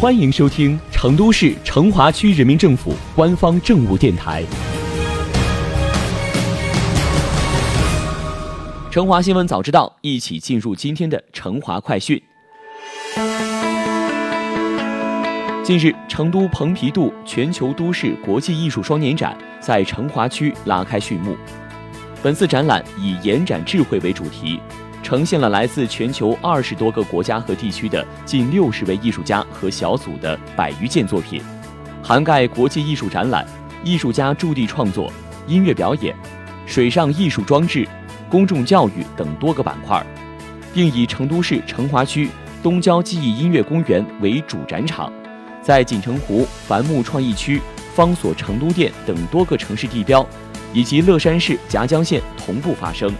欢迎收听成都市成华区人民政府官方政务电台《成华新闻早知道》，一起进入今天的成华快讯。近日，成都蓬皮杜全球都市国际艺术双年展在成华区拉开序幕。本次展览以“延展智慧”为主题。呈现了来自全球二十多个国家和地区的近六十位艺术家和小组的百余件作品，涵盖国际艺术展览、艺术家驻地创作、音乐表演、水上艺术装置、公众教育等多个板块，并以成都市成华区东郊记忆音乐公园为主展场，在锦城湖繁木创意区、方所成都店等多个城市地标，以及乐山市夹江县同步发生。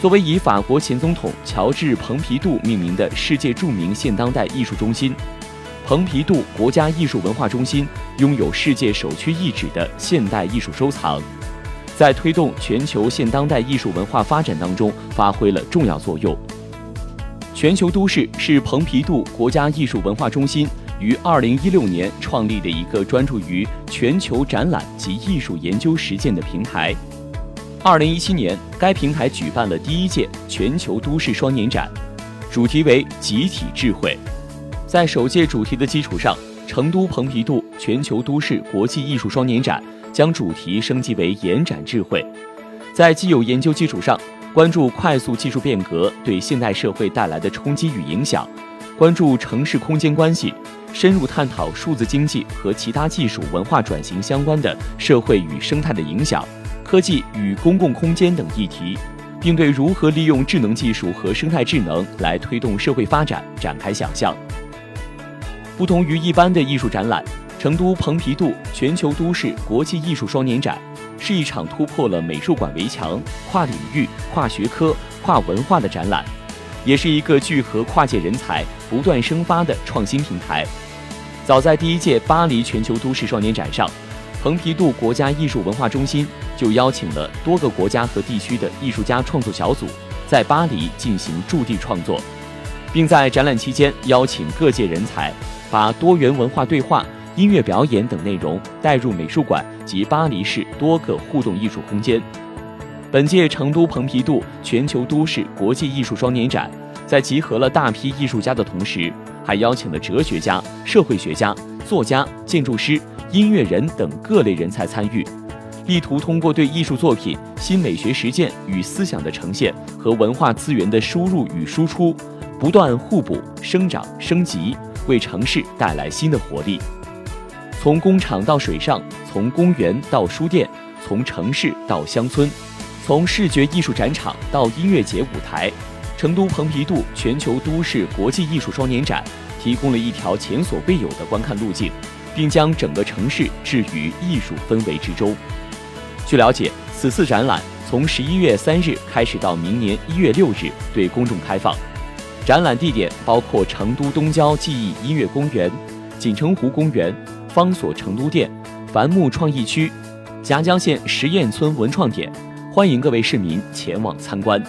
作为以法国前总统乔治·蓬皮杜命名的世界著名现当代艺术中心，蓬皮杜国家艺术文化中心拥有世界首屈一指的现代艺术收藏，在推动全球现当代艺术文化发展当中发挥了重要作用。全球都市是蓬皮杜国家艺术文化中心于2016年创立的一个专注于全球展览及艺术研究实践的平台。二零一七年，该平台举办了第一届全球都市双年展，主题为“集体智慧”。在首届主题的基础上，成都蓬皮杜全球都市国际艺术双年展将主题升级为“延展智慧”。在既有研究基础上，关注快速技术变革对现代社会带来的冲击与影响，关注城市空间关系，深入探讨数字经济和其他技术文化转型相关的社会与生态的影响。科技与公共空间等议题，并对如何利用智能技术和生态智能来推动社会发展展开想象。不同于一般的艺术展览，成都蓬皮杜全球都市国际艺术双年展是一场突破了美术馆围墙、跨领域、跨学科、跨文化的展览，也是一个聚合跨界人才、不断生发的创新平台。早在第一届巴黎全球都市双年展上。蓬皮杜国家艺术文化中心就邀请了多个国家和地区的艺术家创作小组，在巴黎进行驻地创作，并在展览期间邀请各界人才，把多元文化对话、音乐表演等内容带入美术馆及巴黎市多个互动艺术空间。本届成都蓬皮杜全球都市国际艺术双年展，在集合了大批艺术家的同时，还邀请了哲学家、社会学家、作家、建筑师。音乐人等各类人才参与，力图通过对艺术作品新美学实践与思想的呈现和文化资源的输入与输出，不断互补、生长、升级，为城市带来新的活力。从工厂到水上，从公园到书店，从城市到乡村，从视觉艺术展场到音乐节舞台，成都蓬皮杜全球都市国际艺术双年展提供了一条前所未有的观看路径。并将整个城市置于艺术氛围之中。据了解，此次展览从十一月三日开始到明年一月六日对公众开放。展览地点包括成都东郊记忆音乐公园、锦城湖公园、方所成都店、繁木创意区、夹江县实验村文创点，欢迎各位市民前往参观。